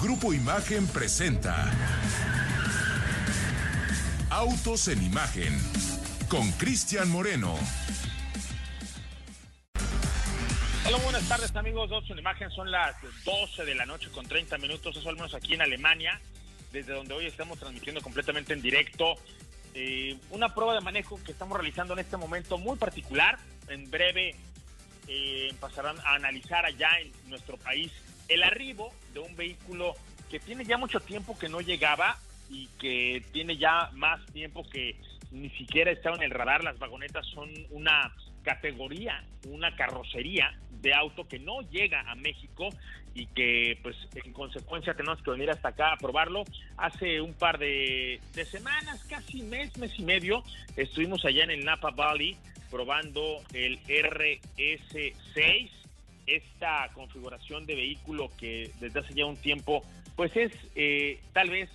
Grupo Imagen presenta Autos en Imagen con Cristian Moreno. Hola, buenas tardes amigos. Autos en Imagen son las 12 de la noche con 30 minutos, eso al menos aquí en Alemania, desde donde hoy estamos transmitiendo completamente en directo eh, una prueba de manejo que estamos realizando en este momento muy particular. En breve eh, pasarán a analizar allá en nuestro país el arribo de un vehículo que tiene ya mucho tiempo que no llegaba y que tiene ya más tiempo que ni siquiera estaba en el radar. Las vagonetas son una categoría, una carrocería de auto que no llega a México y que pues en consecuencia tenemos que venir hasta acá a probarlo. Hace un par de, de semanas, casi mes, mes y medio, estuvimos allá en el Napa Valley probando el RS6 esta configuración de vehículo que desde hace ya un tiempo, pues es eh, tal vez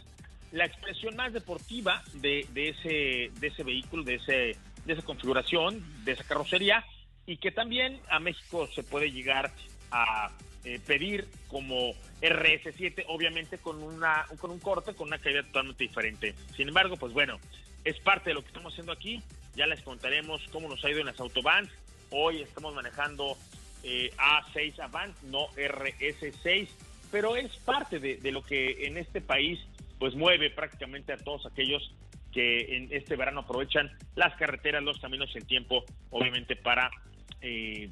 la expresión más deportiva de, de, ese, de ese vehículo, de, ese, de esa configuración, de esa carrocería, y que también a México se puede llegar a eh, pedir como RS7, obviamente con, una, con un corte, con una calidad totalmente diferente. Sin embargo, pues bueno, es parte de lo que estamos haciendo aquí. Ya les contaremos cómo nos ha ido en las autobans. Hoy estamos manejando eh, A6 Avant, no RS6, pero es parte de, lo que en este país pues mueve prácticamente a todos aquellos que en este verano aprovechan las carreteras, los caminos y el tiempo, obviamente para eh,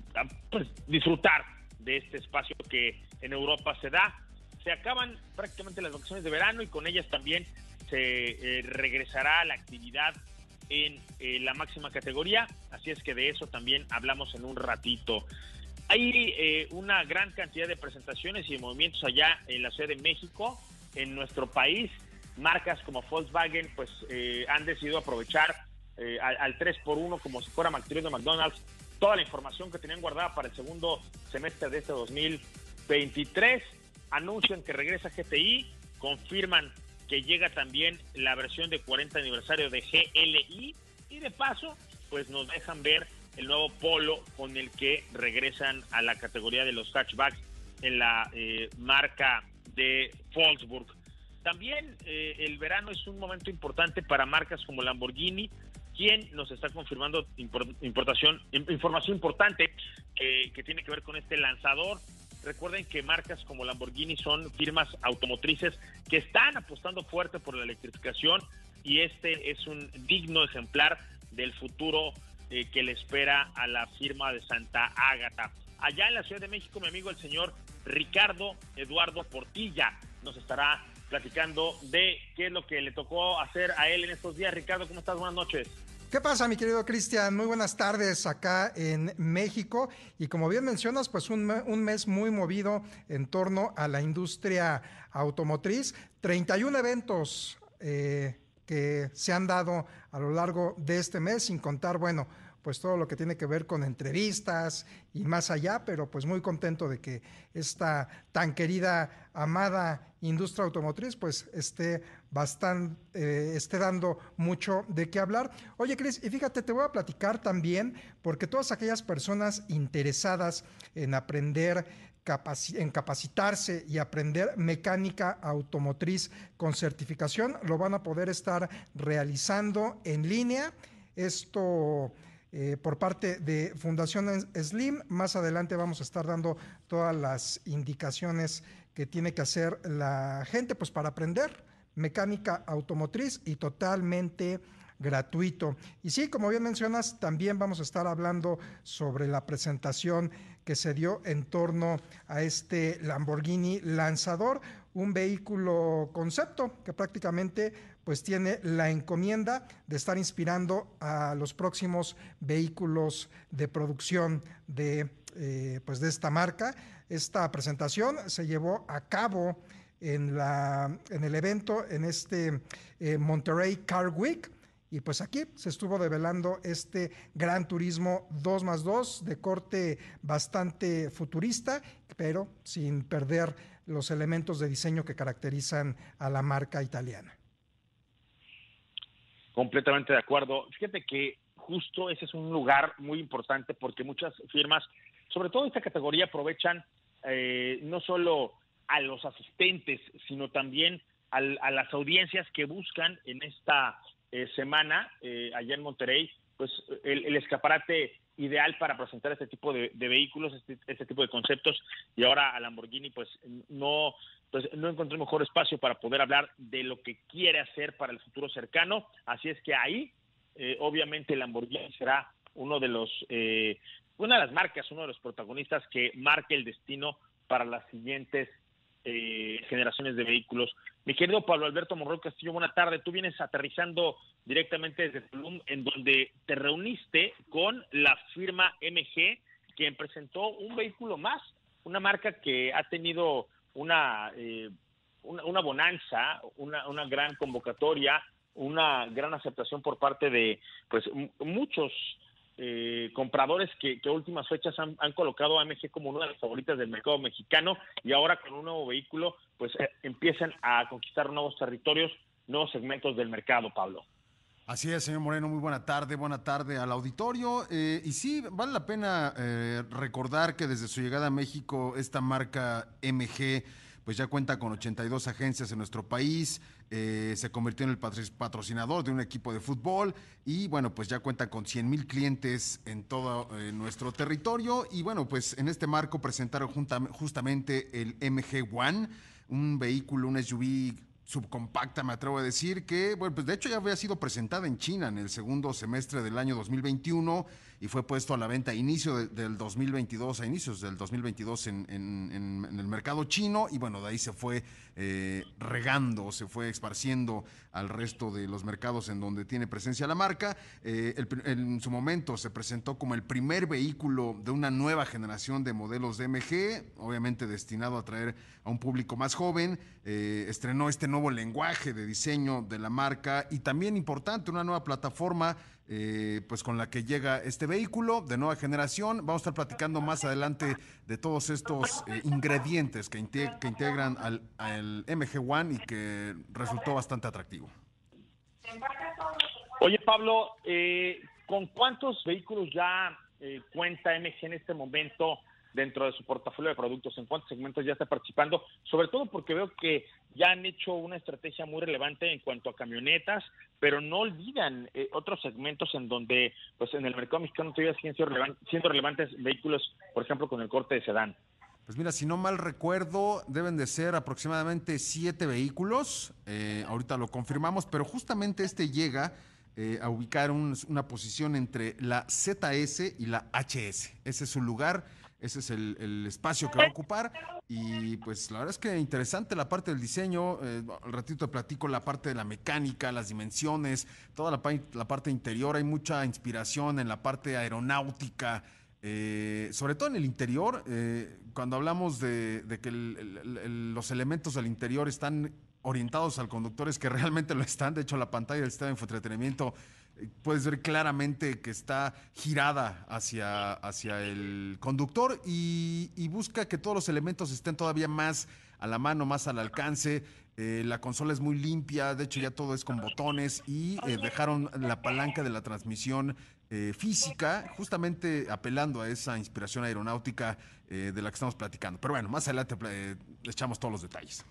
pues, disfrutar de este espacio que en Europa se da. Se acaban prácticamente las vacaciones de verano y con ellas también se eh, regresará la actividad en la máxima categoría, así es que de eso también hablamos en un ratito. Hay eh, una gran cantidad de presentaciones y de movimientos allá en la Ciudad de México, en nuestro país. Marcas como Volkswagen pues eh, han decidido aprovechar eh, al, 3x1 como si fuera McDonald's de McDonald's toda la información que tenían guardada para el segundo semestre de este 2023. Anuncian que regresa GTI, confirman que llega también la versión de 40 aniversario de GLI y de paso pues nos dejan ver el nuevo Polo con el que regresan a la categoría de los hatchbacks en la eh, marca de Volkswagen. También eh, el verano es un momento importante para marcas como Lamborghini, quien nos está confirmando importación, información importante que tiene que ver con este lanzador. Recuerden que marcas como Lamborghini son firmas automotrices que están apostando fuerte por la electrificación y este es un digno ejemplar del futuro eh, que le espera a la firma de Santa Ágata. Allá en la Ciudad de México, mi amigo el señor Ricardo Eduardo Portilla nos estará platicando de qué es lo que le tocó hacer a él en estos días. Ricardo, ¿cómo estás? Buenas noches. ¿Qué pasa, mi querido Cristian? Muy buenas tardes acá en México. Y como bien mencionas, pues un, mes muy movido en torno a la industria automotriz. 31 eventos eh, que se han dado a lo largo de este mes, sin contar, bueno, pues todo lo que tiene que ver con entrevistas y más allá, pero pues muy contento de que esta tan querida, amada industria automotriz pues esté bastante, eh, esté dando mucho de qué hablar. Oye, Cris, y fíjate, te voy a platicar también, porque todas aquellas personas interesadas en aprender en capacitarse y aprender mecánica automotriz con certificación, lo van a poder estar realizando en línea. Esto eh, por parte de Fundación Slim. Más adelante vamos a estar dando todas las indicaciones que tiene que hacer la gente pues para aprender mecánica automotriz y totalmente gratuito. Y sí, como bien mencionas, también vamos a estar hablando sobre la presentación que se dio en torno a este Lamborghini Lanzador, un vehículo concepto que prácticamente pues tiene la encomienda de estar inspirando a los próximos vehículos de producción de, eh, pues de esta marca. Esta presentación se llevó a cabo en, la, en el evento, en este eh, Monterrey Car Week, y pues aquí se estuvo develando este Gran Turismo 2 más 2 de corte bastante futurista, pero sin perder los elementos de diseño que caracterizan a la marca italiana. Completamente de acuerdo. Fíjate que justo ese es un lugar muy importante porque muchas firmas, sobre todo esta categoría, aprovechan eh, no solo a los asistentes, sino también a las audiencias que buscan en esta semana eh, allá en Monterrey, pues el, escaparate ideal para presentar este tipo de, vehículos, este, este, tipo de conceptos, y ahora a Lamborghini pues no, pues no encontré mejor espacio para poder hablar de lo que quiere hacer para el futuro cercano, así es que ahí eh, obviamente Lamborghini será uno de los, una de las marcas, uno de los protagonistas que marque el destino para las siguientes eh, generaciones de vehículos. Mi querido Pablo Alberto Monroy Castillo, buena tarde. Tú vienes aterrizando directamente desde Tulum, en donde te reuniste con la firma MG, quien presentó un vehículo más, una marca que ha tenido una, eh, una, bonanza, una, una gran convocatoria, una gran aceptación por parte de pues muchos eh, compradores que, que, últimas fechas han, colocado a AMG como una de las favoritas del mercado mexicano y ahora con un nuevo vehículo pues eh, empiezan a conquistar nuevos territorios, nuevos segmentos del mercado, Pablo. Así es, señor Moreno, muy buena tarde, buena tarde al auditorio. Eh, y sí, vale la pena recordar que desde su llegada a México, esta marca MG pues ya cuenta con 82 agencias en nuestro país, eh, se convirtió en el patrocinador de un equipo de fútbol y bueno, pues ya cuenta con 100 mil clientes en todo eh, nuestro territorio y bueno, pues en este marco presentaron justamente el MG One, un vehículo, un SUV subcompacta, me atrevo a decir, que, bueno, pues de hecho ya había sido presentada en China en el segundo semestre del año 2021 y fue puesto a la venta a inicio del 2022, a inicios del 2022 en, en, el mercado chino y bueno, de ahí se fue eh, regando, se fue esparciendo al resto de los mercados en donde tiene presencia la marca. Eh, en su momento se presentó como el primer vehículo de una nueva generación de modelos de MG, obviamente destinado a atraer a un público más joven. Eh, estrenó este nuevo lenguaje de diseño de la marca y también importante, una nueva plataforma eh, pues con la que llega este vehículo de nueva generación. Vamos a estar platicando más adelante de todos estos eh, ingredientes que, integran al, MG One y que resultó bastante atractivo. Oye Pablo, eh, ¿con cuántos vehículos ya cuenta MG en este momento dentro de su portafolio de productos? ¿En cuántos segmentos ya está participando? Sobre todo porque veo que ya han hecho una estrategia muy relevante en cuanto a camionetas, pero no olvidan eh, otros segmentos en donde, pues en el mercado mexicano todavía siguen siendo, relevantes vehículos, por ejemplo, con el corte de sedán. Pues mira, si no mal recuerdo, deben de ser aproximadamente siete vehículos. Eh, ahorita lo confirmamos, pero justamente este llega eh, a ubicar una posición entre la ZS y la HS. Ese es su lugar ese es el, espacio que va a ocupar. Y pues la verdad es que interesante la parte del diseño. Eh, al ratito te platico la parte de la mecánica, las dimensiones, toda la, la parte interior. Hay mucha inspiración en la parte aeronáutica. Eh, sobre todo en el interior, eh, cuando hablamos de, que los elementos del interior están orientados al conductor, es que realmente lo están. De hecho, la pantalla del sistema de infoentretenimiento puedes ver claramente que está girada hacia, hacia el conductor y, busca que todos los elementos estén todavía más a la mano, más al alcance. Eh, la consola es muy limpia, de hecho ya todo es con botones y eh, dejaron la palanca de la transmisión eh, física, justamente apelando a esa inspiración aeronáutica de la que estamos platicando. Pero bueno, más adelante echamos todos los detalles.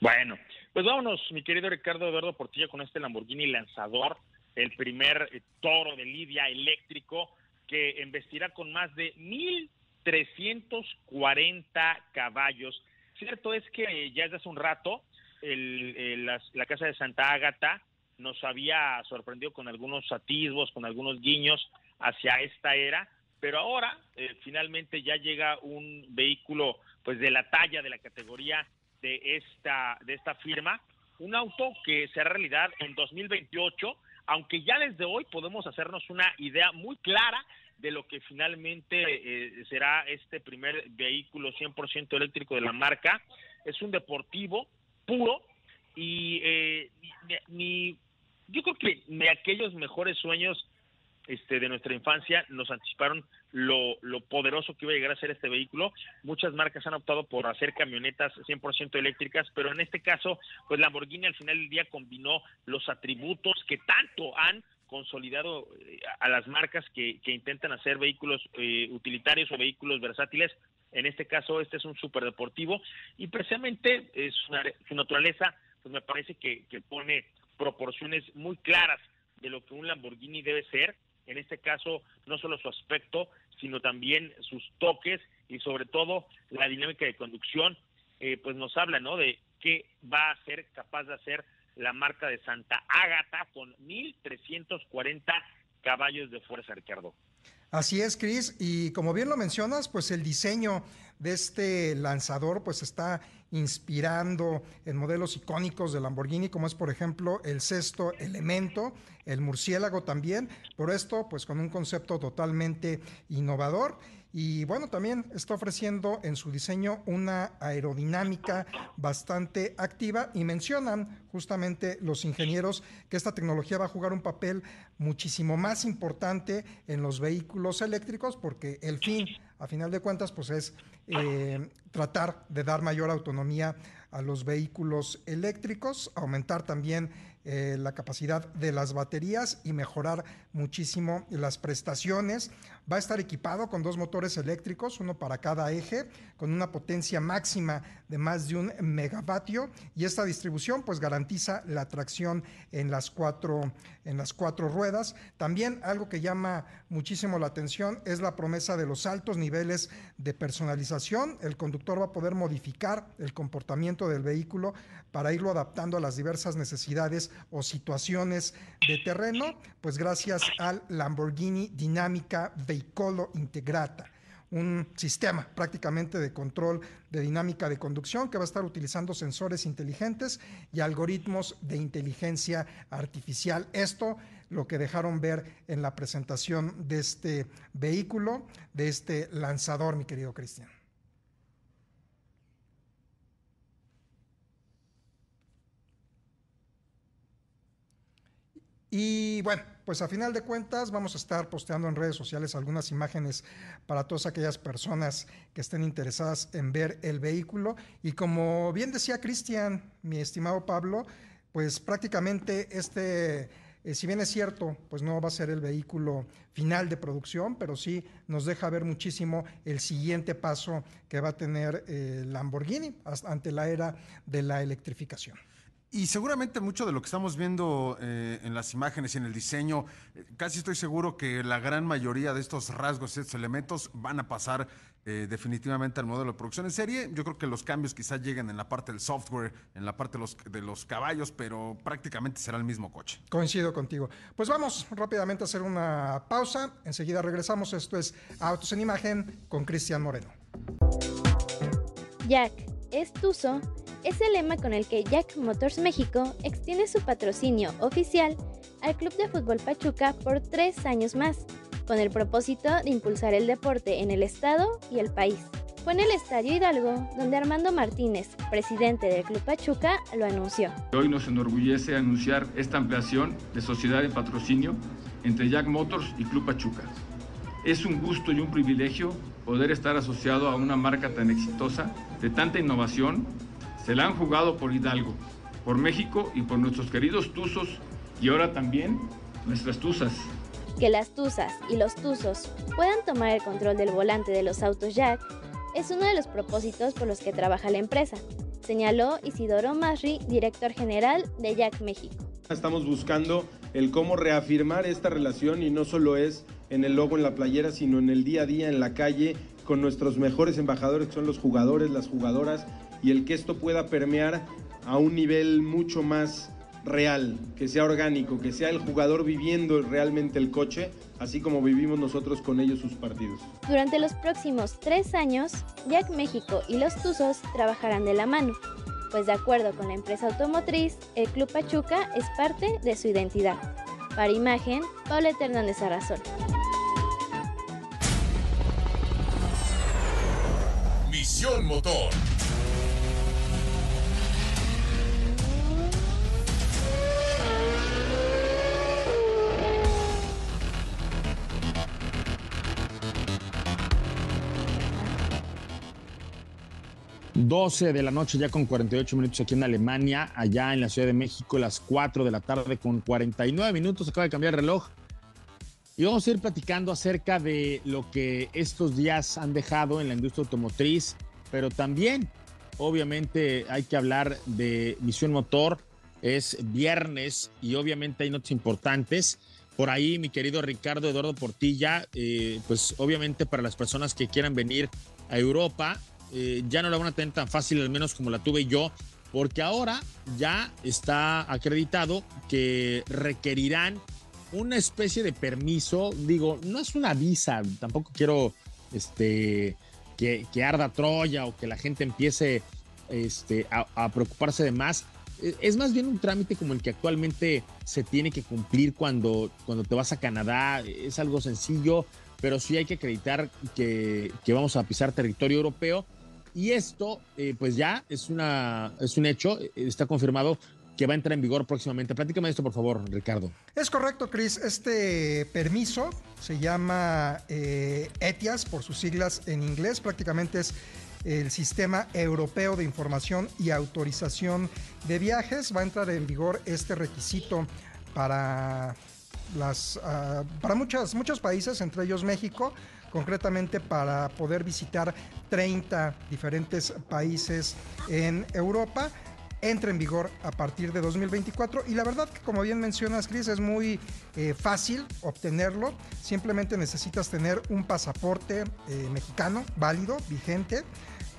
Bueno, pues vámonos, mi querido Ricardo Eduardo Portilla, con este Lamborghini lanzador, el primer eh, toro de Lidia eléctrico que investirá con más de 1.340 caballos. Cierto es que ya desde hace un rato la, Casa de Santa Ágata nos había sorprendido con algunos atisbos, con algunos guiños hacia esta era, pero ahora eh, finalmente ya llega un vehículo pues de la talla, de la categoría de esta, de esta firma, un auto que será realidad en 2028, aunque ya desde hoy podemos hacernos una idea muy clara de lo que finalmente eh, será este primer vehículo 100% eléctrico de la marca. Es un deportivo puro y eh, ni, yo creo que de aquellos mejores sueños este, de nuestra infancia nos anticiparon lo, poderoso que iba a llegar a ser este vehículo. Muchas marcas han optado por hacer camionetas 100% eléctricas, pero en este caso, pues Lamborghini al final del día combinó los atributos que tanto han consolidado eh, a las marcas que, que intentan hacer vehículos eh, utilitarios o vehículos versátiles En este caso, este es un superdeportivo y precisamente es su naturaleza, pues me parece que pone proporciones muy claras de lo que un Lamborghini debe ser. En este caso, no solo su aspecto, sino también sus toques y sobre todo la dinámica de conducción, eh, pues nos habla, ¿no? De qué va a ser capaz de hacer la marca de Santa Ágata con 1.340 caballos de fuerza, Ricardo. Así es, Cris, y como bien lo mencionas, pues el diseño de este lanzador pues está inspirando en modelos icónicos de Lamborghini, como es por ejemplo el sexto elemento, el murciélago también, por esto pues con un concepto totalmente innovador y bueno, también está ofreciendo en su diseño una aerodinámica bastante activa y mencionan justamente los ingenieros que esta tecnología va a jugar un papel muchísimo más importante en los vehículos eléctricos porque el fin, a final de cuentas, pues es eh, tratar de dar mayor autonomía a los vehículos eléctricos, aumentar también eh, la capacidad de las baterías y mejorar muchísimo las prestaciones. Va a estar equipado con dos motores eléctricos, uno para cada eje, con una potencia máxima de más de un megavatio y esta distribución pues garantiza la tracción en las cuatro, en las cuatro ruedas. También algo que llama muchísimo la atención es la promesa de los altos niveles de personalización. El conductor va a poder modificar el comportamiento del vehículo para irlo adaptando a las diversas necesidades o situaciones de terreno, pues gracias al Lamborghini Dinámica Veicolo Integrata un sistema prácticamente de control de dinámica de conducción que va a estar utilizando sensores inteligentes y algoritmos de inteligencia artificial. Esto lo que dejaron ver en la presentación de este vehículo, de este lanzador, mi querido Cristian. Y bueno, pues a final de cuentas vamos a estar posteando en redes sociales algunas imágenes para todas aquellas personas que estén interesadas en ver el vehículo. Y como bien decía Cristian, mi estimado Pablo, pues prácticamente este, eh, si bien es cierto, pues no va a ser el vehículo final de producción, pero sí nos deja ver muchísimo el siguiente paso que va a tener eh, Lamborghini ante la era de la electrificación. Y seguramente mucho de lo que estamos viendo eh, en las imágenes y en el diseño, eh, casi estoy seguro que la gran mayoría de estos rasgos y estos elementos van a pasar eh, definitivamente al modelo de producción en serie. Yo creo que los cambios quizás lleguen en la parte del software, en la parte de los, de los caballos, pero prácticamente será el mismo coche. Coincido contigo. Pues vamos rápidamente a hacer una pausa. Enseguida regresamos. Esto es Autos en Imagen con Cristian Moreno. Jack, es Tuzo es el lema con el que Jack Motors México extiende su patrocinio oficial al Club de Fútbol Pachuca por tres años más, con el propósito de impulsar el deporte en el estado y el país. Fue en el Estadio Hidalgo donde Armando Martínez, presidente del Club Pachuca, lo anunció. Hoy nos enorgullece anunciar esta ampliación de sociedad de patrocinio entre Jack Motors y Club Pachuca. Es un gusto y un privilegio poder estar asociado a una marca tan exitosa, de tanta innovación se la han jugado por Hidalgo, por México y por nuestros queridos Tuzos y ahora también nuestras Tuzas. Que las Tuzas y los Tuzos puedan tomar el control del volante de los autos Jack es uno de los propósitos por los que trabaja la empresa, señaló Isidoro Masri, director general de Jack México. Estamos buscando el cómo reafirmar esta relación y no solo es en el logo en la playera, sino en el día a día, en la calle, con nuestros mejores embajadores que son los jugadores, las jugadoras y el que esto pueda permear a un nivel mucho más real, que sea orgánico, que sea el jugador viviendo realmente el coche, así como vivimos nosotros con ellos sus partidos. Durante los próximos tres años, Jack México y los Tuzos trabajarán de la mano, pues de acuerdo con la empresa automotriz, el Club Pachuca es parte de su identidad. Para imagen, Paulette Hernández Arrazón. Misión Motor. 12 de la noche ya con 48 minutos aquí en Alemania, allá en la Ciudad de México las 4 de la tarde con 49 minutos, acaba de cambiar el reloj. Y vamos a ir platicando acerca de lo que estos días han dejado en la industria automotriz, pero también, obviamente, hay que hablar de Misión Motor. Es viernes y obviamente hay notas importantes. Por ahí, mi querido Ricardo Eduardo Portilla, eh, pues obviamente para las personas que quieran venir a Europa, eh, ya no la van a tener tan fácil, al menos como la tuve yo, porque ahora ya está acreditado que requerirán una especie de permiso, digo, no es una visa, tampoco quiero este, que, arda Troya o que la gente empiece este, a, preocuparse de más. E, es más bien un trámite como el que actualmente se tiene que cumplir cuando, cuando te vas a Canadá. Es algo sencillo, pero sí hay que acreditar que, vamos a pisar territorio europeo. Y esto, eh, pues ya es, una, es un hecho, está confirmado que va a entrar en vigor próximamente. Platícame esto, por favor, Ricardo. Es correcto, Chris. Este permiso se llama eh, ETIAS por sus siglas en inglés. Prácticamente es el Sistema Europeo de Información y Autorización de Viajes. Va a entrar en vigor este requisito para, las, ah, para muchas, muchos países, entre ellos México concretamente para poder visitar 30 diferentes países en Europa entra en vigor a partir de 2024 y la verdad que como bien mencionas Chris es muy eh, fácil obtenerlo. Simplemente necesitas tener un pasaporte eh, mexicano válido vigente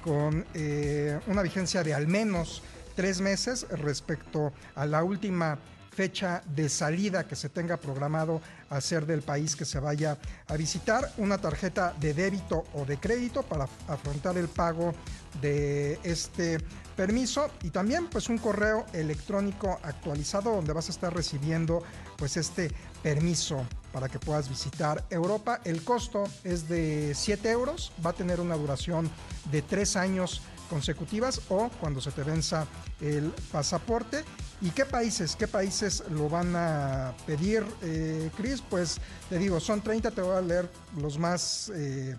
con eh, una vigencia de al menos tres meses respecto a la última fecha de salida que se tenga programado hacer del país que se vaya a visitar, una tarjeta de débito o de crédito para afrontar el pago de este permiso y también pues un correo electrónico actualizado donde vas a estar recibiendo pues este permiso para que puedas visitar Europa. El costo es de 7 euros, va a tener una duración de 3 años consecutivas o cuando se te venza el pasaporte. ¿Y qué países? ¿Qué países lo van a pedir, eh, Chris? Pues te digo, son 30, te voy a leer los más eh,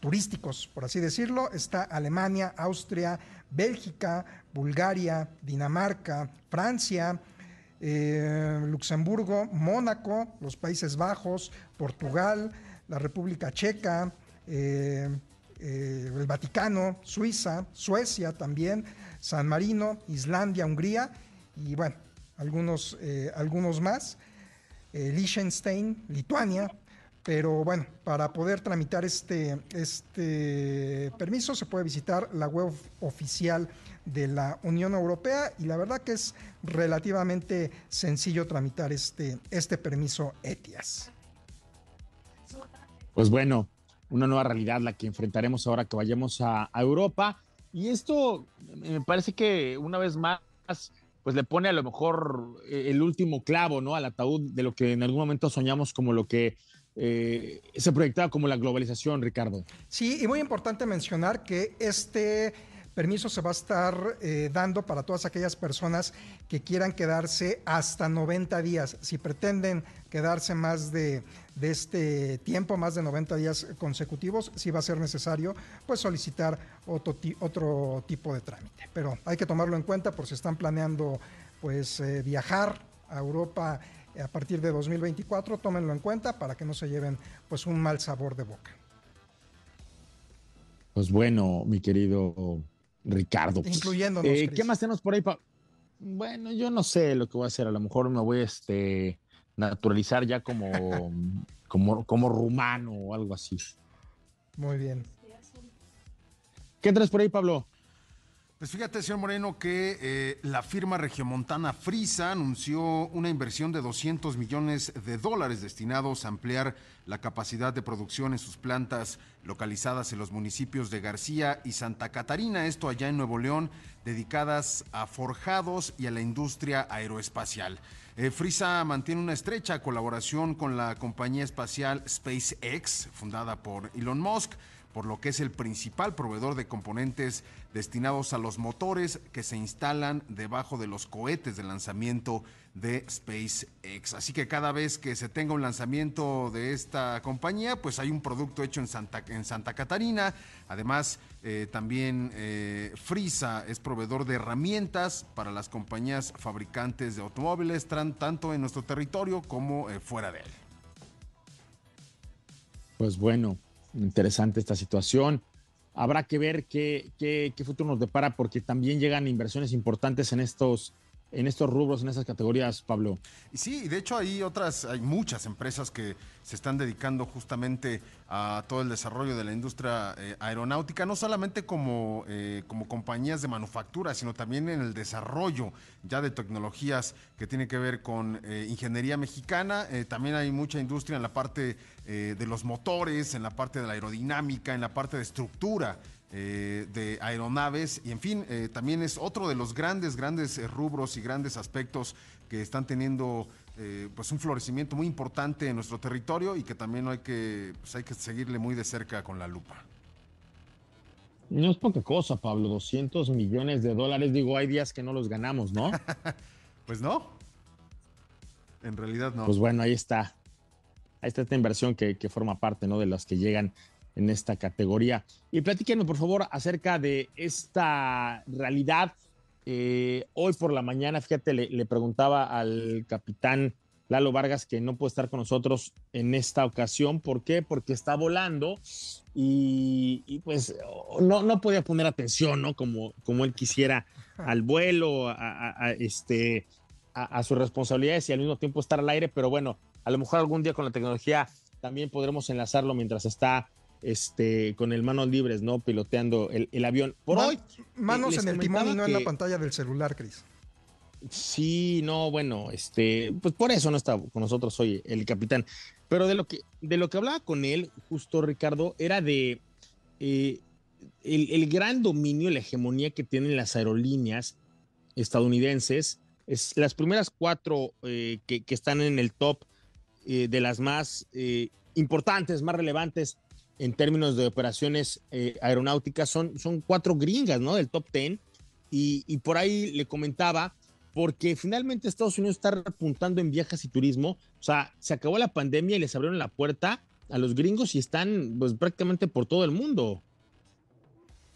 turísticos, por así decirlo. Está Alemania, Austria, Bélgica, Bulgaria, Dinamarca, Francia, eh, Luxemburgo, Mónaco, los Países Bajos, Portugal, la República Checa, eh, el Vaticano, Suiza, Suecia también, San Marino, Islandia, Hungría y bueno, algunos, algunos más, Liechtenstein, Lituania, pero bueno, para poder tramitar este, este permiso se puede visitar la web oficial de la Unión Europea y la verdad que es relativamente sencillo tramitar este, este permiso ETIAS. Pues bueno, una nueva realidad la que enfrentaremos ahora que vayamos a, a Europa. Y esto me parece que una vez más pues le pone a lo mejor el último clavo, ¿no? Al ataúd de lo que en algún momento soñamos como lo que eh, se proyectaba como la globalización, Ricardo. Sí, y muy importante mencionar que este permiso se va a estar eh, dando para todas aquellas personas que quieran quedarse hasta 90 días. Si pretenden quedarse más de, este tiempo, más de 90 días consecutivos, sí va a ser necesario pues solicitar otro, otro tipo de trámite. Pero hay que tomarlo en cuenta por si están planeando pues eh, viajar a Europa a partir de 2024, tómenlo en cuenta para que no se lleven pues un mal sabor de boca. Pues bueno, mi querido Ricardo. Pues, Incluyéndonos. Eh, ¿Qué más tenemos por ahí? Bueno, yo no sé lo que voy a hacer. A lo mejor me voy a este, naturalizar ya como, como, como rumano o algo así. Muy bien. ¿Qué traes por ahí, Pablo? Pues fíjate, señor Moreno, que eh, la firma regiomontana Frisa anunció una inversión de 200 millones de dólares destinados a ampliar la capacidad de producción en sus plantas localizadas en los municipios de García y Santa Catarina, esto allá en Nuevo León, dedicadas a forjados y a la industria aeroespacial. Eh, Frisa mantiene una estrecha colaboración con la compañía espacial SpaceX, fundada por Elon Musk, por lo que es el principal proveedor de componentes destinados a los motores que se instalan debajo de los cohetes de lanzamiento de SpaceX. Así que cada vez que se tenga un lanzamiento de esta compañía, pues hay un producto hecho en Santa, en Santa Catarina. Además, eh, también eh, Frisa es proveedor de herramientas para las compañías fabricantes de automóviles, tanto en nuestro territorio como eh, fuera de él. Pues bueno, interesante esta situación. Habrá que ver qué, qué, qué futuro nos depara porque también llegan inversiones importantes en estos en estos rubros, en esas categorías, Pablo. Sí, de hecho hay otras, hay muchas empresas que se están dedicando justamente a todo el desarrollo de la industria eh, aeronáutica, no solamente como, eh, como compañías de manufactura, sino también en el desarrollo ya de tecnologías que tienen que ver con eh, ingeniería mexicana. también hay mucha industria en la parte de los motores, en la parte de la aerodinámica, en la parte de estructura eh, de aeronaves y en fin, eh, también es otro de los grandes, grandes eh, rubros y grandes aspectos que están teniendo pues un florecimiento muy importante en nuestro territorio y que también hay que, pues hay que seguirle muy de cerca con la lupa. No es poca cosa, Pablo, 200 millones de dólares, digo, hay días que no los ganamos, ¿no? pues no, en realidad no. Pues bueno, ahí está. Ahí está esta inversión que, que forma parte, ¿no? De las que llegan en esta categoría. Y platíquenos, por favor, acerca de esta realidad. Eh, hoy por la mañana, fíjate, le, preguntaba al capitán Lalo Vargas que no puede estar con nosotros en esta ocasión. ¿Por qué? Porque está volando y, pues no, no podía poner atención, ¿no? Como, como él quisiera al vuelo, a, este, a, sus responsabilidades y al mismo tiempo estar al aire. Pero bueno, a lo mejor algún día con la tecnología también podremos enlazarlo mientras está este, con el manos libres, ¿no? Piloteando el, avión. Por hoy. Manos en el timón y no en la pantalla del celular, Cris. Sí, no, bueno, este, pues por eso no está con nosotros hoy el capitán. Pero de lo que, de lo que hablaba con él, justo Ricardo, era de eh, el, gran dominio, la hegemonía que tienen las aerolíneas estadounidenses. Es las primeras cuatro eh, que, están en el top eh, de las más importantes, más relevantes en términos de operaciones eh, aeronáuticas son, son cuatro gringas, ¿no? Del top ten. Y, por ahí le comentaba, porque finalmente Estados Unidos está apuntando en viajes y turismo. O sea, se acabó la pandemia y les abrieron la puerta a los gringos y están pues prácticamente por todo el mundo.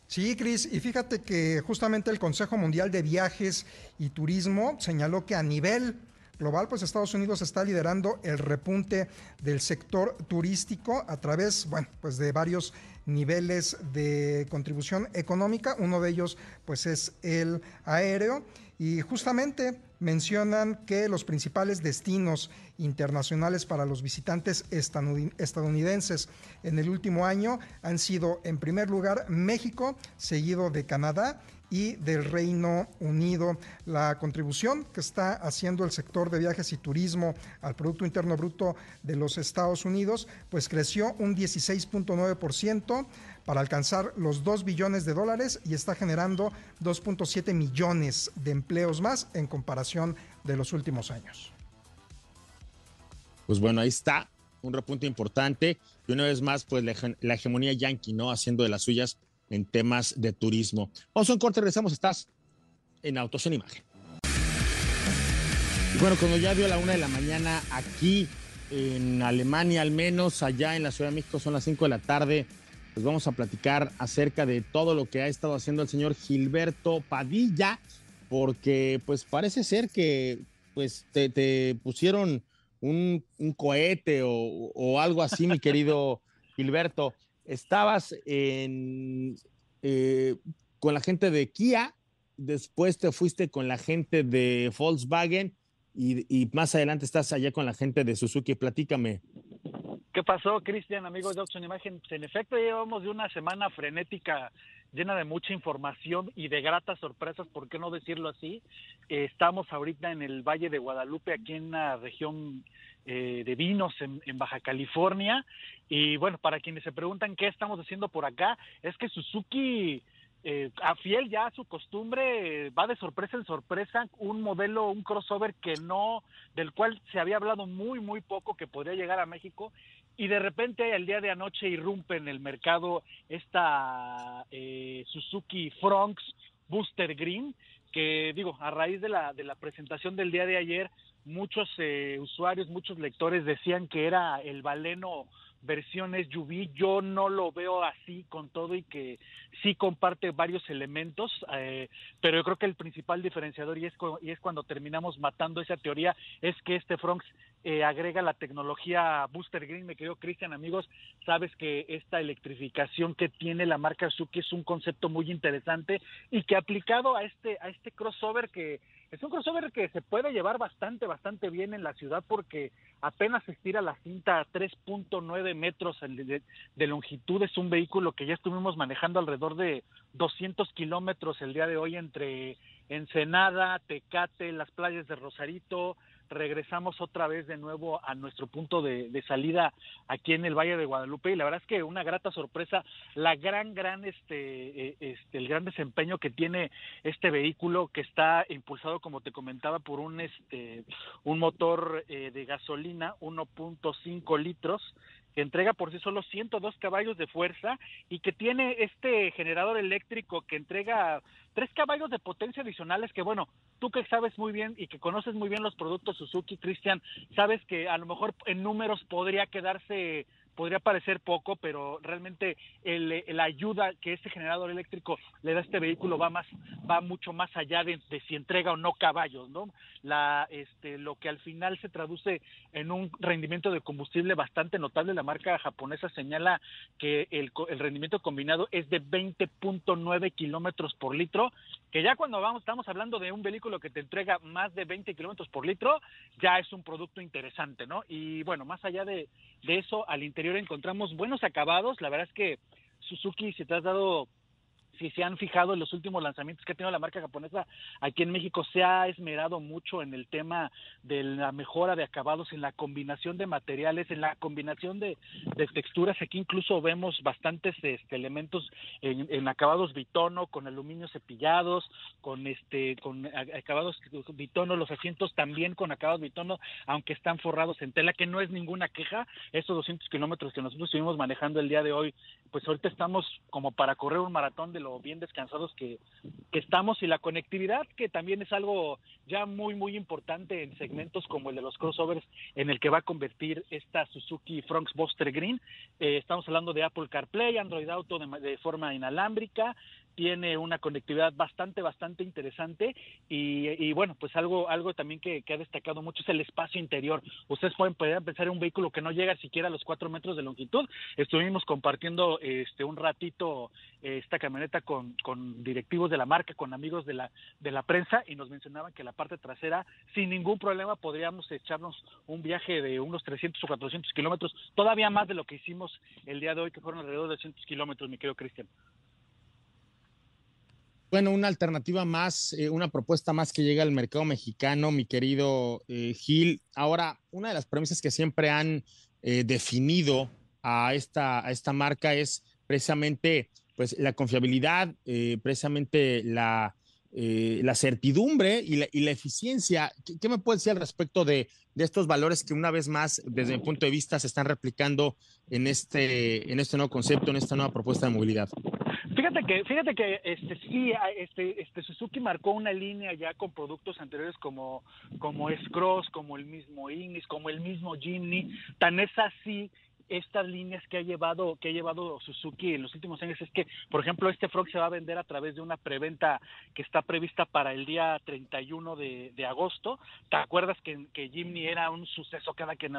Sí, Cris, y fíjate que justamente el Consejo Mundial de Viajes y Turismo señaló que a nivel global, pues Estados Unidos está liderando el repunte del sector turístico a través, bueno, pues de varios niveles de contribución económica. Uno de ellos, pues es el aéreo. Y justamente mencionan que los principales destinos internacionales para los visitantes estadounidenses en el último año han sido, en primer lugar, México, seguido de Canadá y del Reino Unido. La contribución que está haciendo el sector de viajes y turismo al Producto Interno Bruto de los Estados Unidos, pues creció un 16.9% para alcanzar los 2 billones de dólares y está generando 2.7 millones de empleos más en comparación de los últimos años. Pues bueno, ahí está un repunte importante y una vez más, pues la, la hegemonía yankee, ¿no? Haciendo de las suyas en temas de turismo. Vamos a un corte, regresamos, estás en Autos en Imagen. Bueno, cuando ya dio la una de la mañana aquí en Alemania, al menos allá en la Ciudad de México, son las cinco de la tarde, pues vamos a platicar acerca de todo lo que ha estado haciendo el señor Gilberto Padilla, porque pues parece ser que pues te, pusieron un, cohete o, o algo así, mi querido Gilberto estabas en, eh, con la gente de Kia, después te fuiste con la gente de Volkswagen y, más adelante estás allá con la gente de Suzuki. Platícame. ¿Qué pasó, Cristian, amigos de Option Imagen? En efecto, llevamos de una semana frenética llena de mucha información y de gratas sorpresas, ¿por qué no decirlo así? Estamos ahorita en el Valle de Guadalupe, aquí en la región eh, de vinos en, Baja California. Y bueno, para quienes se preguntan qué estamos haciendo por acá, es que Suzuki, eh, a fiel ya a su costumbre, va de sorpresa en sorpresa, un modelo, un crossover que no, del cual se había hablado muy, muy poco que podría llegar a México. Y de repente el día de anoche irrumpe en el mercado esta eh, Suzuki Fronx Booster Green, que digo, a raíz de la, de la presentación del día de ayer, muchos eh, usuarios, muchos lectores decían que era el baleno versiones SUV, yo no lo veo así con todo y que sí comparte varios elementos, eh, pero yo creo que el principal diferenciador y es, y es cuando terminamos matando esa teoría es que este Fronx eh, agrega la tecnología Booster Green, me querido Cristian, amigos, sabes que esta electrificación que tiene la marca Suzuki es un concepto muy interesante y que aplicado a este a este crossover que es un crossover que se puede llevar bastante, bastante bien en la ciudad porque apenas estira la cinta a 3.9 metros de, de, longitud. Es un vehículo que ya estuvimos manejando alrededor de 200 kilómetros el día de hoy entre Ensenada, Tecate, las playas de Rosarito, regresamos otra vez de nuevo a nuestro punto de, salida aquí en el Valle de Guadalupe. Y la verdad es que una grata sorpresa la gran gran este, eh, este el gran desempeño que tiene este vehículo que está impulsado como te comentaba por un este un motor eh, de gasolina 1.5 litros que entrega por sí solo 102 caballos de fuerza y que tiene este generador eléctrico que entrega tres caballos de potencia adicionales que bueno, tú que sabes muy bien y que conoces muy bien los productos Suzuki, Cristian, sabes que a lo mejor en números podría quedarse podría parecer poco, pero realmente la ayuda que este generador eléctrico le da a este vehículo va más, va mucho más allá de, si entrega o no caballos, ¿no? La, este, lo que al final se traduce en un rendimiento de combustible bastante notable. La marca japonesa señala que el, el rendimiento combinado es de 20.9 kilómetros por litro, que ya cuando vamos, estamos hablando de un vehículo que te entrega más de 20 kilómetros por litro, ya es un producto interesante, ¿no? Y bueno, más allá de, de eso, al interior encontramos buenos acabados. La verdad es que Suzuki, si te has dado si se han fijado en los últimos lanzamientos que ha tenido la marca japonesa aquí en México, se ha esmerado mucho en el tema de la mejora de acabados, en la combinación de materiales, en la combinación de, texturas. Aquí incluso vemos bastantes este, elementos en, acabados bitono, con aluminio cepillados, con este, con acabados bitono, los asientos también con acabados bitono, aunque están forrados en tela, que no es ninguna queja. Estos 200 kilómetros que nosotros estuvimos manejando el día de hoy, pues ahorita estamos como para correr un maratón de bien descansados que, estamos y la conectividad que también es algo ya muy muy importante en segmentos como el de los crossovers en el que va a convertir esta Suzuki Fronx Buster Green. Eh, estamos hablando de Apple CarPlay, Android Auto de forma inalámbrica, tiene una conectividad bastante, bastante interesante y, bueno, pues algo, algo también que, ha destacado mucho es el espacio interior. Ustedes pueden, pensar en un vehículo que no llega siquiera a los cuatro metros de longitud. Estuvimos compartiendo este un ratito eh, esta camioneta con, con directivos de la marca, con amigos de la, de la prensa y nos mencionaban que la parte trasera sin ningún problema podríamos echarnos un viaje de unos 300 o 400 kilómetros, todavía más de lo que hicimos el día de hoy, que fueron alrededor de 200 kilómetros, mi querido Cristian. Bueno, una alternativa más, eh, una propuesta más que llega al mercado mexicano, mi querido eh, Gil. Ahora, una de las premisas que siempre han eh, definido a esta, a esta marca es precisamente pues, la confiabilidad, precisamente la, la certidumbre y la, eficiencia. ¿Qué, me puede decir al respecto de, de, estos valores que una vez más, desde mi punto de vista, se están replicando en este, en este nuevo concepto, en esta nueva propuesta de movilidad? Fíjate que, fíjate que este sí, este, este Suzuki marcó una línea ya con productos anteriores como, como S-Cross, como el mismo Ignis, como el mismo Jimny. Tan es así estas líneas que ha llevado que ha llevado Suzuki en los últimos años es que, por ejemplo, este Frog se va a vender a través de una preventa que está prevista para el día 31 de, de agosto. ¿Te acuerdas que, que Jimny era un suceso cada que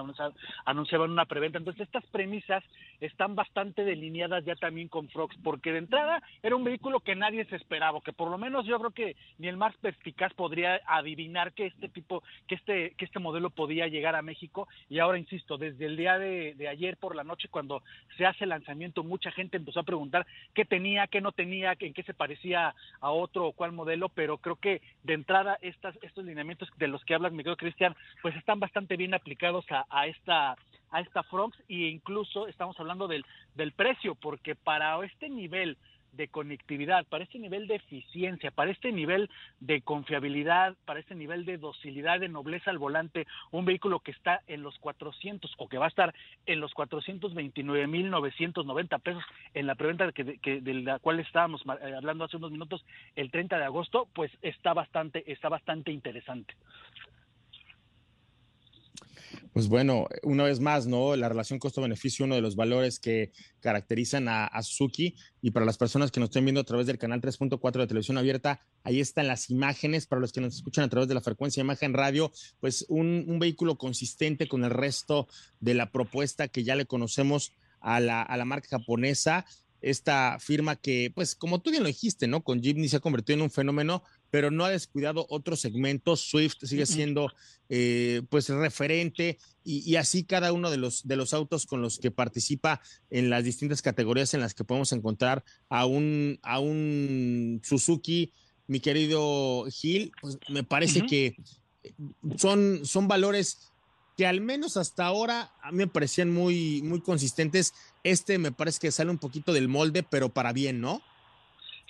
anunciaban una preventa? Entonces, estas premisas están bastante delineadas ya también con Frogs, porque de entrada era un vehículo que nadie se esperaba, que por lo menos yo creo que ni el más perspicaz podría adivinar que este tipo, que este, que este modelo podía llegar a México. Y ahora, insisto, desde el día de, de ayer por la noche cuando se hace el lanzamiento, mucha gente empezó a preguntar qué tenía, qué no tenía, en qué se parecía a otro o cuál modelo, pero creo que de entrada estas, estos lineamientos de los que hablas, Miguel Cristian, pues están bastante bien aplicados a, esta a esta Fronx e incluso estamos hablando del, del precio, porque para este nivel de conectividad, para este nivel de eficiencia, para este nivel de confiabilidad, para este nivel de docilidad, de nobleza al volante, un vehículo que está en los 400 o que va a estar en los 429.990 pesos en la preventa de, que, de la cual estábamos eh, hablando hace unos minutos, el 30 de agosto, pues está bastante, está bastante interesante. Pues bueno, una vez más, ¿no? La relación costo-beneficio, uno de los valores que caracterizan a, Suzuki. Y para las personas que nos estén viendo a través del canal 3.4 de televisión abierta, ahí están las imágenes. Para los que nos escuchan a través de la frecuencia imagen radio, pues un, vehículo consistente con el resto de la propuesta que ya le conocemos a la, a la marca japonesa esta firma que, pues, como tú bien lo dijiste, ¿no? Con Jimny se ha convertido en un fenómeno, pero no ha descuidado otros segmentos. Swift sigue siendo, eh, pues, referente y, así cada uno de los, de los autos con los que participa en las distintas categorías en las que podemos encontrar a un, a un Suzuki, mi querido Gil, pues me parece que son, son valores que al menos hasta ahora a mí me parecían muy, muy consistentes. Este me parece que sale un poquito del molde, pero para bien, ¿no?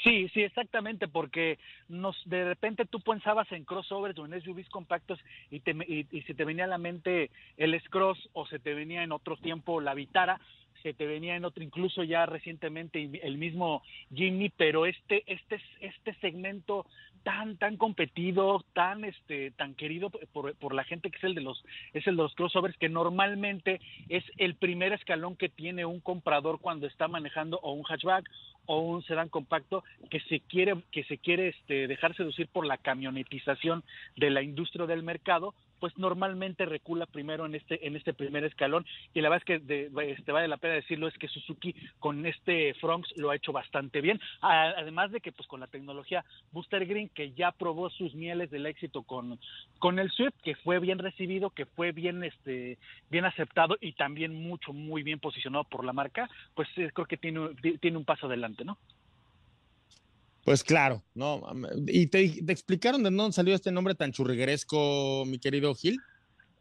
Sí, sí, exactamente, porque nos de repente tú pensabas en crossovers o en SUVs compactos y, te, y, se te venía a la mente el S-Cross o se te venía en otro tiempo la Vitara, se te venía en otro, incluso ya recientemente el mismo Jimny, pero este, este, este segmento tan tan competido, tan este tan querido por, por, la gente que es el de los es el de los crossovers que normalmente es el primer escalón que tiene un comprador cuando está manejando o un hatchback o un sedán compacto que se quiere que se quiere este dejar seducir por la camionetización de la industria del mercado pues normalmente recula primero en este en este primer escalón. Y la verdad es que de, este, vale la pena decirlo es que Suzuki con este Fronx lo ha hecho bastante bien. Además de que pues con la tecnología Booster Green que ya probó sus mieles del éxito con con el Swift que fue bien recibido que fue bien este bien aceptado y también mucho muy bien posicionado por la marca pues eh, creo que tiene tiene un paso adelante no pues claro, ¿no? ¿Y te, explicaron de dónde salió este nombre tan churrigueresco, mi querido Gil?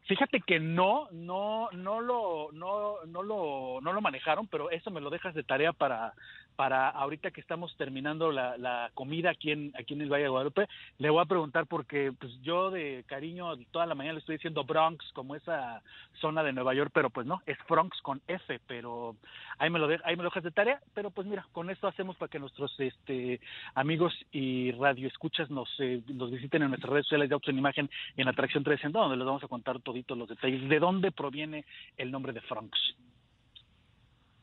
Fíjate que no, no, no lo, no, no lo, no lo manejaron, pero eso me lo dejas de tarea para, para ahorita que estamos terminando la, comida aquí en, aquí en el Valle de Guadalupe, le voy a preguntar porque pues yo de cariño toda la mañana le estoy diciendo Bronx, como esa zona de Nueva York, pero pues no, es Bronx con F, pero ahí me lo de, ahí me lo dejas de tarea, pero pues mira, con esto hacemos para que nuestros este amigos y radioescuchas nos, eh, nos visiten en nuestras redes sociales de Autos en Imagen en Atracción 360, donde les vamos a contar toditos los detalles de dónde proviene el nombre de Bronx.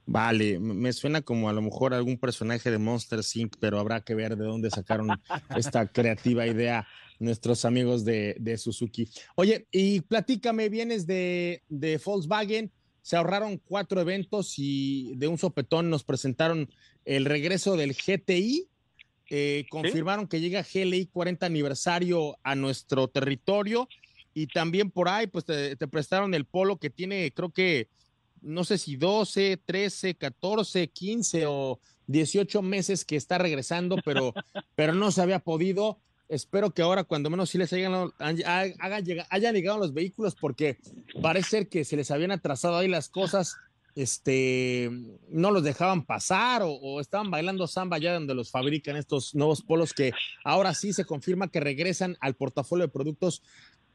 Vale, me suena como a lo mejor algún personaje de Monster Inc., pero habrá que ver de dónde sacaron esta creativa idea nuestros amigos de, Suzuki. Oye, y platícame, vienes de, de, Volkswagen, se ahorraron cuatro eventos y de un sopetón nos presentaron el regreso del GTI, eh, confirmaron que llega GLI 40 aniversario a nuestro territorio y también por ahí pues te prestaron el polo que tiene creo que no sé si 12, 13, 14, 15 o 18 meses que está regresando, pero, pero no se había podido. Espero que ahora, cuando menos sí les hayan, hayan llegado los vehículos, porque parece ser que se les habían atrasado ahí las cosas, este, no los dejaban pasar o, o estaban bailando samba ya donde los fabrican estos nuevos polos que ahora sí se confirma que regresan al portafolio de productos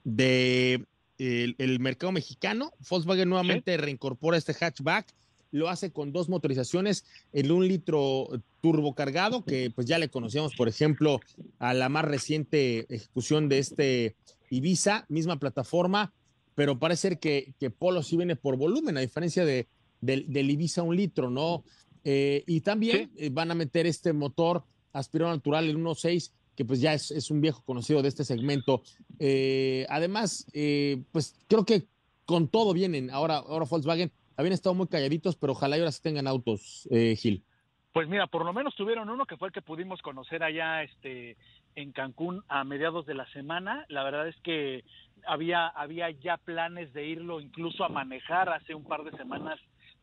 de el, mercado mexicano. Volkswagen nuevamente reincorpora este hatchback, lo hace con dos motorizaciones, el un litro turbo cargado, que pues ya le conocíamos, por ejemplo, a la más reciente ejecución de este Ibiza, misma plataforma, pero parece ser que, que Polo sí viene por volumen, a diferencia de, del Ibiza un litro, ¿no? Eh, y también eh, van a meter este motor aspirado natural, el 1.6, que pues ya es, un viejo conocido de este segmento. Eh, además, eh, pues creo que con todo vienen. Ahora, ahora Volkswagen habían estado muy calladitos, pero ojalá y ahora sí tengan autos, eh, Gil. Pues mira, por lo menos tuvieron uno que fue el que pudimos conocer allá este, en Cancún a mediados de la semana. La verdad es que había, había ya planes de irlo incluso a manejar hace un par de semanas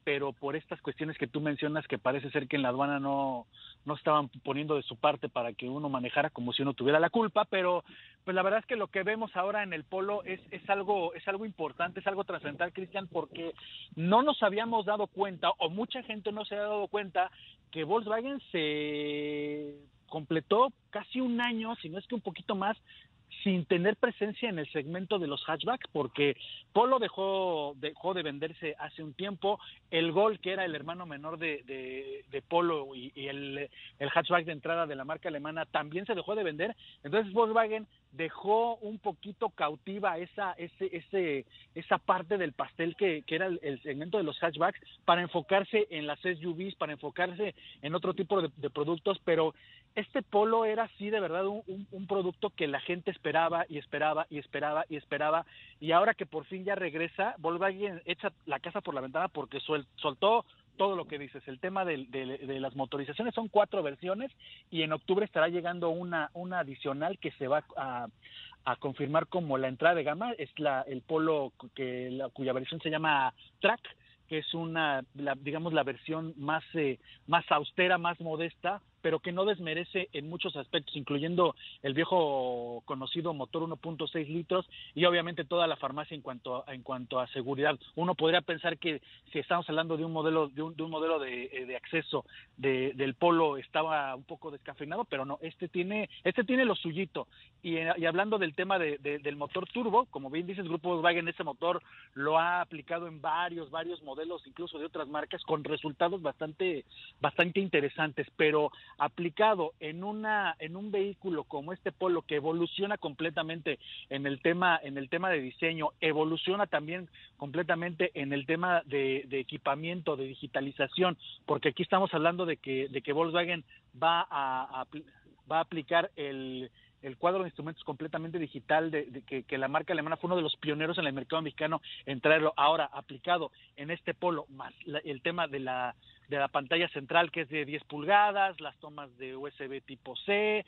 pero por estas cuestiones que tú mencionas que parece ser que en la aduana no, no estaban poniendo de su parte para que uno manejara como si uno tuviera la culpa, pero pues la verdad es que lo que vemos ahora en el polo es, es algo, es algo importante, es algo trascendental, Cristian, porque no nos habíamos dado cuenta, o mucha gente no se ha dado cuenta, que Volkswagen se completó casi un año, si no es que un poquito más, sin tener presencia en el segmento de los hatchbacks, porque Polo dejó, dejó de venderse hace un tiempo, el Gol, que era el hermano menor de, de, Polo y, el, el, hatchback de entrada de la marca alemana, también se dejó de vender, entonces Volkswagen dejó un poquito cautiva esa, ese, ese, esa parte del pastel que, que era el, segmento de los hatchbacks para enfocarse en las SUVs, para enfocarse en otro tipo de, productos, pero este polo era así de verdad un, producto que la gente esperaba y esperaba y esperaba y esperaba. Y ahora que por fin ya regresa, Volkswagen echa la casa por la ventana porque soltó todo lo que dices. El tema de, de, las motorizaciones son cuatro versiones y en octubre estará llegando una, una adicional que se va a, a confirmar como la entrada de gama. Es la, el Polo que, la, cuya versión se llama Track que es una, digamos, la versión más, eh, más austera, más modesta, pero que no desmerece en muchos aspectos, incluyendo el viejo conocido motor 1.6 litros y obviamente toda la farmacia en cuanto a, en cuanto a seguridad. Uno podría pensar que si estamos hablando de un modelo de un, de un modelo de, eh, acceso de, del Polo estaba un poco descafeinado, pero no, este tiene este tiene lo suyito. Y, y hablando del tema de, del motor turbo, como bien dices, Grupo Volkswagen ese motor lo ha aplicado en varios varios modelos, incluso de otras marcas, con resultados bastante bastante interesantes, pero aplicado en una en un vehículo como este Polo que evoluciona completamente en el tema en el tema de diseño, evoluciona también completamente en el tema de, equipamiento, de digitalización, porque aquí estamos hablando de que de que Volkswagen va a, va a aplicar el el cuadro de instrumentos completamente digital de, que, que, la marca alemana fue uno de los pioneros en el mercado mexicano en traerlo ahora aplicado en este polo más el tema de la de la pantalla central que es de 10 pulgadas, las tomas de USB tipo C,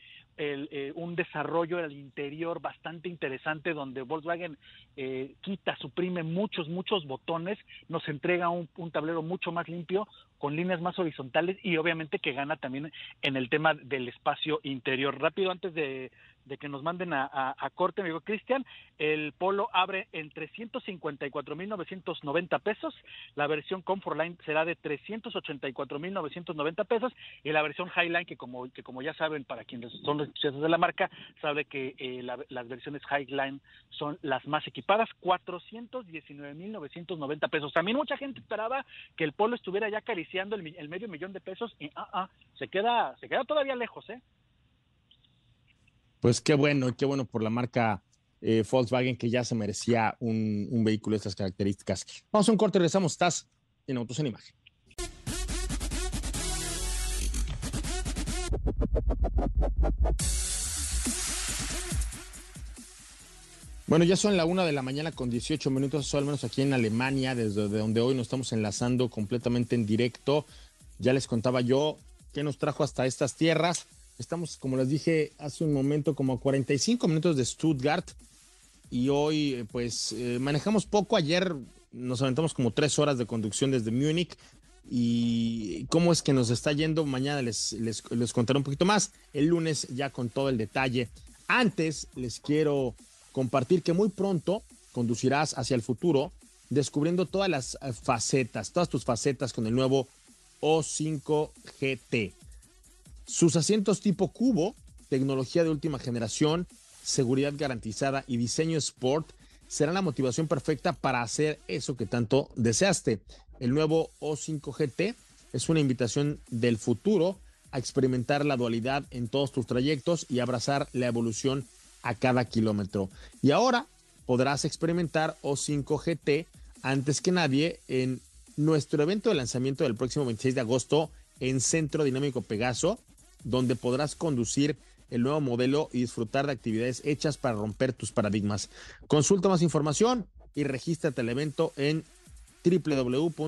desarrollo al interior bastante interesante donde Volkswagen eh, quita, suprime muchos, muchos botones, nos entrega un, un, tablero mucho más limpio, con líneas más horizontales y obviamente que gana también en el tema del espacio interior. Rápido, antes de, de que nos manden a, corte, me digo, Cristian, el Polo abre en 354.990 pesos, la versión Comfortline será de 384.990 pesos y la versión Highline, que como, que como ya saben, para quienes son los de la marca, sabe que eh, las versiones Highline son las más equipadas, 419.990 pesos. También mucha gente esperaba que el Polo estuviera ya acariciando el, medio millón de pesos y ah, ah, se queda, se queda todavía lejos, ¿eh? Pues qué bueno, qué bueno por la marca eh, Volkswagen que ya se merecía un, vehículo de estas características. Vamos a un corte regresamos. Estás en Autos en Imagen. Bueno, ya son la una de la mañana con 18 minutos, al menos aquí en Alemania, desde donde hoy nos estamos enlazando completamente en directo. Ya les contaba yo qué nos trajo hasta estas tierras. Estamos, como les dije hace un momento, como a 45 minutos de Stuttgart y hoy eh, pues eh, manejamos poco. Ayer nos aventamos como tres horas de conducción desde Múnich y cómo es que nos está yendo. Mañana les, les, les contaré un poquito más. El lunes ya con todo el detalle. Antes les quiero compartir que muy pronto conducirás hacia el futuro descubriendo todas las eh, facetas, todas tus facetas con el nuevo O5 GT. Sus asientos tipo cubo, tecnología de última generación, seguridad garantizada y diseño sport serán la motivación perfecta para hacer eso que tanto deseaste. El nuevo O5 GT es una invitación del futuro a experimentar la dualidad en todos tus trayectos y abrazar la evolución a cada kilómetro. Y ahora podrás experimentar O5 GT antes que nadie en nuestro evento de lanzamiento del próximo 26 de agosto en Centro Dinámico Pegaso donde podrás conducir el nuevo modelo y disfrutar de actividades hechas para romper tus paradigmas. Consulta más información y regístrate al evento en www.omoda.mx.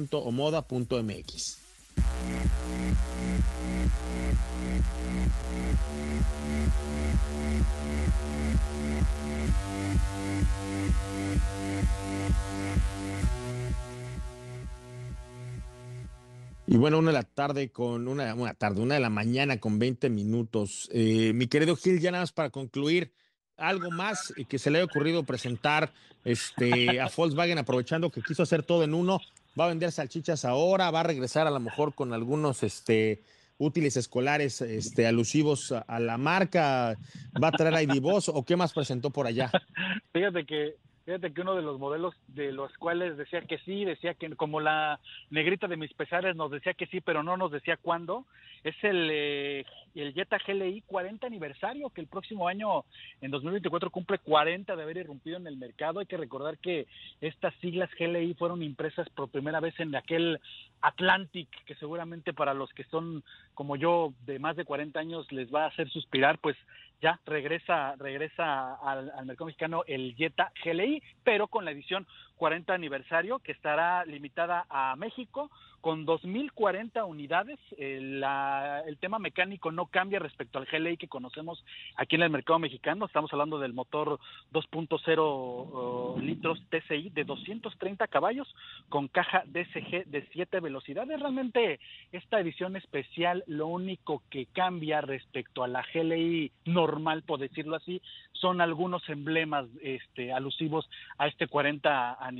Y bueno, una de la tarde con una, una tarde, una de la mañana con 20 minutos. Eh, mi querido Gil, ya nada más para concluir, algo más que se le haya ocurrido presentar este, a Volkswagen, aprovechando que quiso hacer todo en uno, va a vender salchichas ahora, va a regresar a lo mejor con algunos este, útiles escolares este, alusivos a, la marca, va a traer ID Boss o qué más presentó por allá. Fíjate que Fíjate que uno de los modelos de los cuales decía que sí, decía que como la negrita de mis pesares nos decía que sí, pero no nos decía cuándo, es el, eh, y el Jetta GLI 40 aniversario, que el próximo año, en 2024, cumple 40 de haber irrumpido en el mercado. Hay que recordar que estas siglas GLI fueron impresas por primera vez en aquel Atlantic, que seguramente para los que son como yo de más de 40 años les va a hacer suspirar, pues ya regresa regresa al, al mercado mexicano el Jetta GLI, pero con la edición 40 aniversario que estará limitada a México con 2.040 unidades. El, la, el, tema mecánico no cambia respecto al GLI que conocemos aquí en el mercado mexicano. Estamos hablando del motor 2.0 uh, litros TCI de 230 caballos con caja DSG de 7 velocidades. Realmente esta edición especial lo único que cambia respecto a la GLI normal, por decirlo así, son algunos emblemas este, alusivos a este 40 aniversario,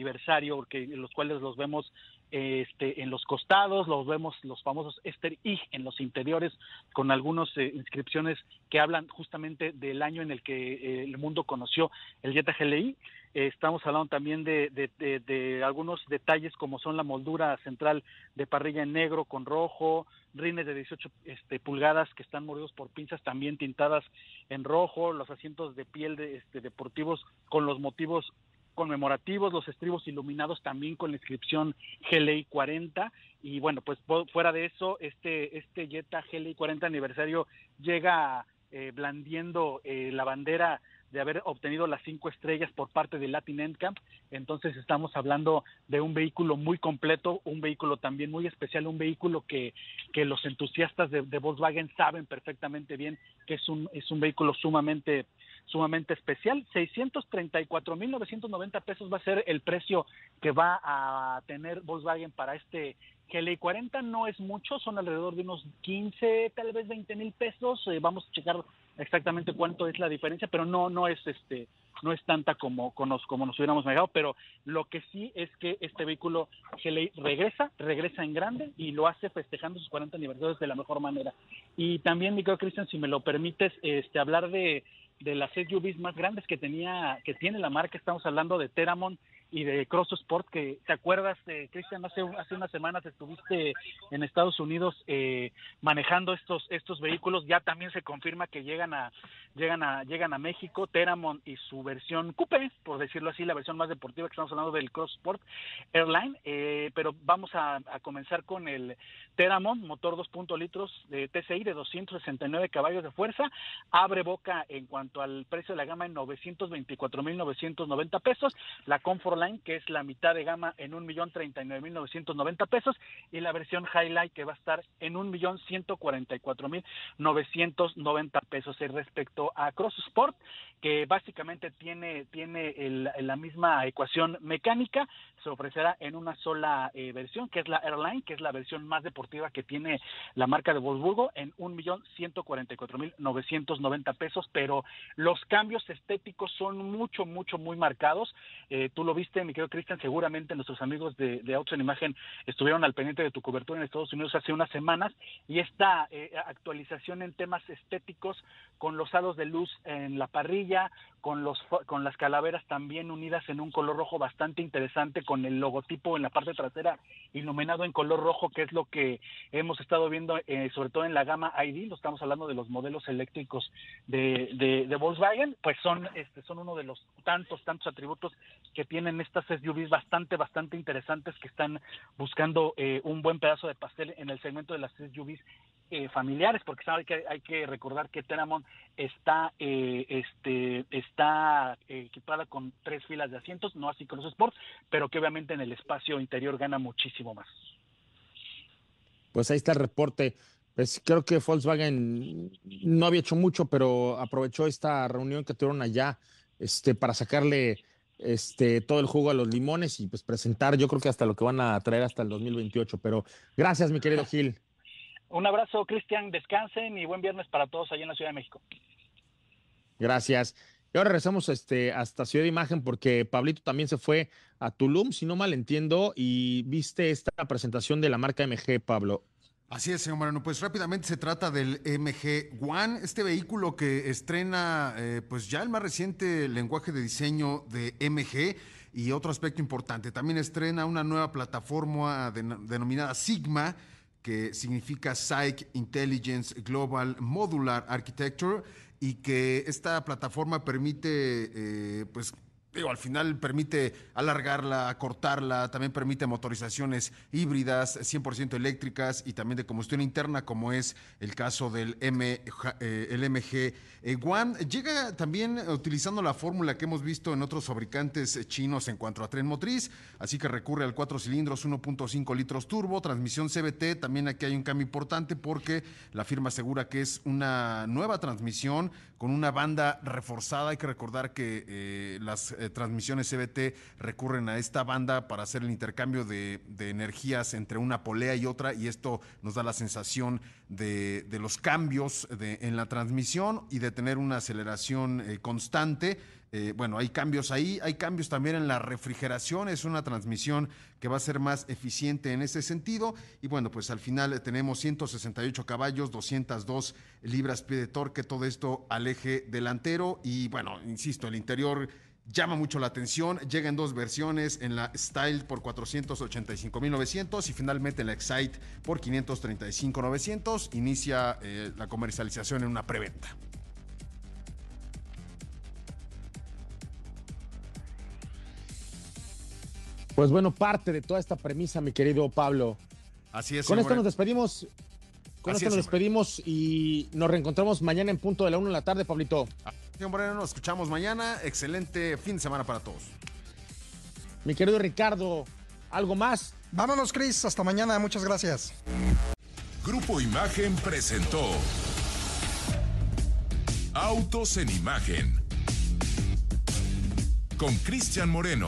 porque los cuales los vemos este, en los costados, los vemos los famosos Ester I en los interiores, con algunas eh, inscripciones que hablan justamente del año en el que eh, el mundo conoció el Jetta GLI. Eh, estamos hablando también de, de, de, de, algunos detalles como son la moldura central de parrilla en negro con rojo, rines de 18 este, pulgadas que están mordidos por pinzas también tintadas en rojo, los asientos de piel de, este, deportivos con los motivos conmemorativos, los estribos iluminados también con la inscripción GLI 40 y bueno, pues fuera de eso, este este Jetta GLI 40 aniversario llega eh, blandiendo eh, la bandera de haber obtenido las cinco estrellas por parte de Latin Endcamp. Entonces estamos hablando de un vehículo muy completo, un vehículo también muy especial, un vehículo que, que los entusiastas de, de Volkswagen saben perfectamente bien que es un, es un vehículo sumamente sumamente especial. 634.990 pesos va a ser el precio que va a tener Volkswagen para este GLI 40. No es mucho, son alrededor de unos 15, tal vez 20 mil pesos. Eh, vamos a checar exactamente cuánto es la diferencia, pero no, no es este no es tanta como, como, nos, como nos hubiéramos negado, pero lo que sí es que este vehículo GLI regresa, regresa en grande y lo hace festejando sus 40 aniversarios de la mejor manera. Y también, mi querido Cristian, si me lo permites, este hablar de de las SUVs más grandes que tenía, que tiene la marca, estamos hablando de Teramon y de Cross Sport, que te acuerdas, eh, Cristian, hace, hace unas semanas estuviste en Estados Unidos eh, manejando estos, estos vehículos, ya también se confirma que llegan a, llegan a, llegan a México, Teramon y su versión Coupe, por decirlo así, la versión más deportiva que estamos hablando del Cross Sport Airline, eh, pero vamos a, comenzar con el Teramon, motor 2.0 litros de TCI de 269 caballos de fuerza, abre boca en cuanto al precio de la gama en 924.990 pesos, la Comfort que es la mitad de gama en un millón treinta y nueve mil novecientos noventa pesos, y la versión Highlight que va a estar en un millón ciento cuarenta y cuatro mil novecientos noventa pesos. Y respecto a Cross Sport, que básicamente tiene, tiene la misma ecuación mecánica, se ofrecerá en una sola eh, versión, que es la Airline, que es la versión más deportiva que tiene la marca de Wolfsburgo, en un millón ciento cuarenta y cuatro mil novecientos noventa pesos, pero los cambios estéticos son mucho, mucho, muy marcados. Eh, tú lo viste, mi querido Cristian, seguramente nuestros amigos de, de Autos en Imagen estuvieron al pendiente de tu cobertura en Estados Unidos hace unas semanas y esta eh, actualización en temas estéticos con los halos de luz en la parrilla, con los con las calaveras también unidas en un color rojo bastante interesante con el logotipo en la parte trasera iluminado en color rojo que es lo que hemos estado viendo eh, sobre todo en la gama ID lo estamos hablando de los modelos eléctricos de, de, de Volkswagen pues son este son uno de los tantos tantos atributos que tienen estas SUVs bastante bastante interesantes que están buscando eh, un buen pedazo de pastel en el segmento de las SUVs eh, familiares, porque sabe que hay que recordar que Teramon está eh, este está eh, equipada con tres filas de asientos, no así con los Sport, pero que obviamente en el espacio interior gana muchísimo más. Pues ahí está el reporte. Pues creo que Volkswagen no había hecho mucho, pero aprovechó esta reunión que tuvieron allá este, para sacarle este, todo el jugo a los limones y pues presentar, yo creo que hasta lo que van a traer hasta el 2028. Pero gracias, mi querido Gil. Un abrazo, Cristian, descansen y buen viernes para todos allá en la Ciudad de México. Gracias. Y ahora regresamos este, hasta Ciudad de Imagen porque Pablito también se fue a Tulum, si no mal entiendo, y viste esta presentación de la marca MG, Pablo. Así es, señor Moreno. Pues rápidamente se trata del MG One, este vehículo que estrena eh, pues ya el más reciente lenguaje de diseño de MG y otro aspecto importante, también estrena una nueva plataforma denominada Sigma que significa Psych Intelligence Global Modular Architecture y que esta plataforma permite eh, pues digo, al final permite alargarla, cortarla, también permite motorizaciones híbridas, 100% eléctricas y también de combustión interna, como es el caso del M, eh, el MG eh, One. Llega también utilizando la fórmula que hemos visto en otros fabricantes chinos en cuanto a tren motriz, así que recurre al 4 cilindros 1.5 litros turbo, transmisión CBT, también aquí hay un cambio importante porque la firma asegura que es una nueva transmisión con una banda reforzada. Hay que recordar que eh, las eh, transmisiones CBT recurren a esta banda para hacer el intercambio de, energías entre una polea y otra y esto nos da la sensación de, los cambios en la transmisión y de tener una aceleración eh, constante eh, bueno, hay cambios ahí, hay cambios también en la refrigeración, es una transmisión que va a ser más eficiente en ese sentido. Y bueno, pues al final tenemos 168 caballos, 202 libras pie de torque, todo esto al eje delantero. Y bueno, insisto, el interior llama mucho la atención. Llega en dos versiones, en la Style por 485.900 y finalmente en la Excite por 535.900. Inicia eh, la comercialización en una preventa. Pues bueno, parte de toda esta premisa, mi querido Pablo. Así es. Con esto nos despedimos. Con esto nos despedimos y nos reencontramos mañana en punto de la 1 de la tarde, Pablito. Señor Moreno, nos escuchamos mañana. Excelente fin de semana para todos. Mi querido Ricardo, ¿algo más? Vámonos, Cris. Hasta mañana. Muchas gracias. Grupo Imagen presentó Autos en Imagen con Cristian Moreno.